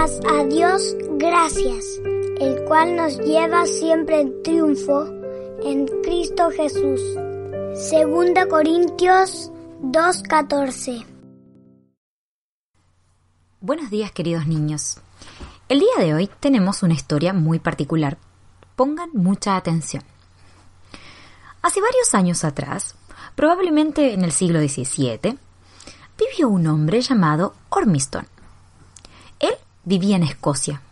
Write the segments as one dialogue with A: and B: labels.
A: A Dios gracias, el cual nos lleva siempre en triunfo en Cristo Jesús. Segunda Corintios 2.14
B: Buenos días queridos niños. El día de hoy tenemos una historia muy particular. Pongan mucha atención. Hace varios años atrás, probablemente en el siglo XVII, vivió un hombre llamado Ormiston. Vivía en Escocia.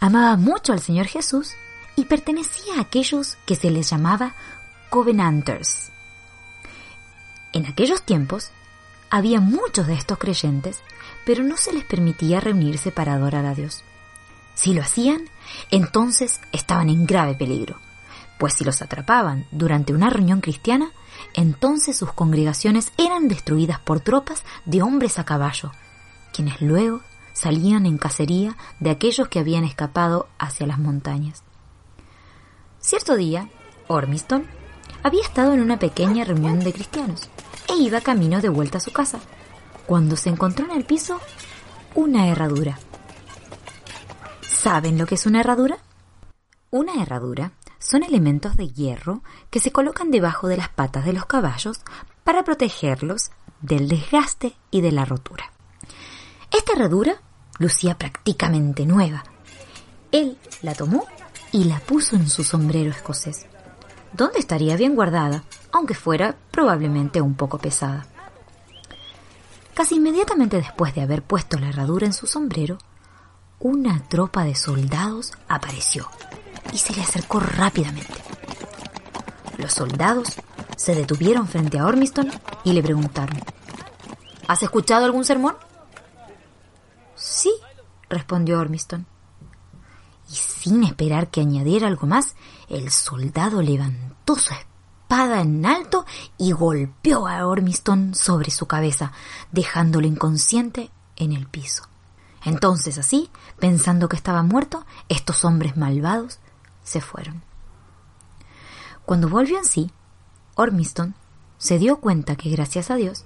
B: Amaba mucho al Señor Jesús y pertenecía a aquellos que se les llamaba Covenanters. En aquellos tiempos había muchos de estos creyentes, pero no se les permitía reunirse para adorar a Dios. Si lo hacían, entonces estaban en grave peligro, pues si los atrapaban durante una reunión cristiana, entonces sus congregaciones eran destruidas por tropas de hombres a caballo, quienes luego salían en cacería de aquellos que habían escapado hacia las montañas. Cierto día, Ormiston había estado en una pequeña reunión de cristianos e iba camino de vuelta a su casa, cuando se encontró en el piso una herradura. ¿Saben lo que es una herradura? Una herradura son elementos de hierro que se colocan debajo de las patas de los caballos para protegerlos del desgaste y de la rotura. Esta herradura lucía prácticamente nueva. Él la tomó y la puso en su sombrero escocés, donde estaría bien guardada, aunque fuera probablemente un poco pesada. Casi inmediatamente después de haber puesto la herradura en su sombrero, una tropa de soldados apareció y se le acercó rápidamente. Los soldados se detuvieron frente a Ormiston y le preguntaron, ¿Has escuchado algún sermón? Sí, respondió Ormiston. Y sin esperar que añadiera algo más, el soldado levantó su espada en alto y golpeó a Ormiston sobre su cabeza, dejándolo inconsciente en el piso. Entonces así, pensando que estaba muerto, estos hombres malvados se fueron. Cuando volvió en sí, Ormiston se dio cuenta que gracias a Dios,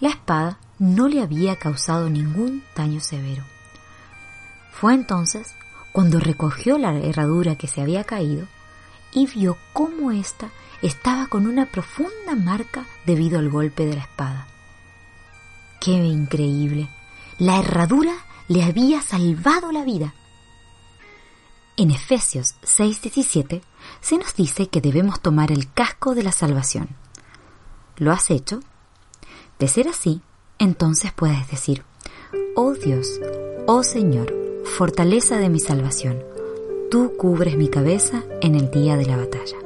B: la espada no le había causado ningún daño severo. Fue entonces cuando recogió la herradura que se había caído y vio cómo ésta estaba con una profunda marca debido al golpe de la espada. ¡Qué increíble! La herradura le había salvado la vida. En Efesios 6:17 se nos dice que debemos tomar el casco de la salvación. ¿Lo has hecho? De ser así, entonces puedes decir, Oh Dios, oh Señor, fortaleza de mi salvación, tú cubres mi cabeza en el día de la batalla.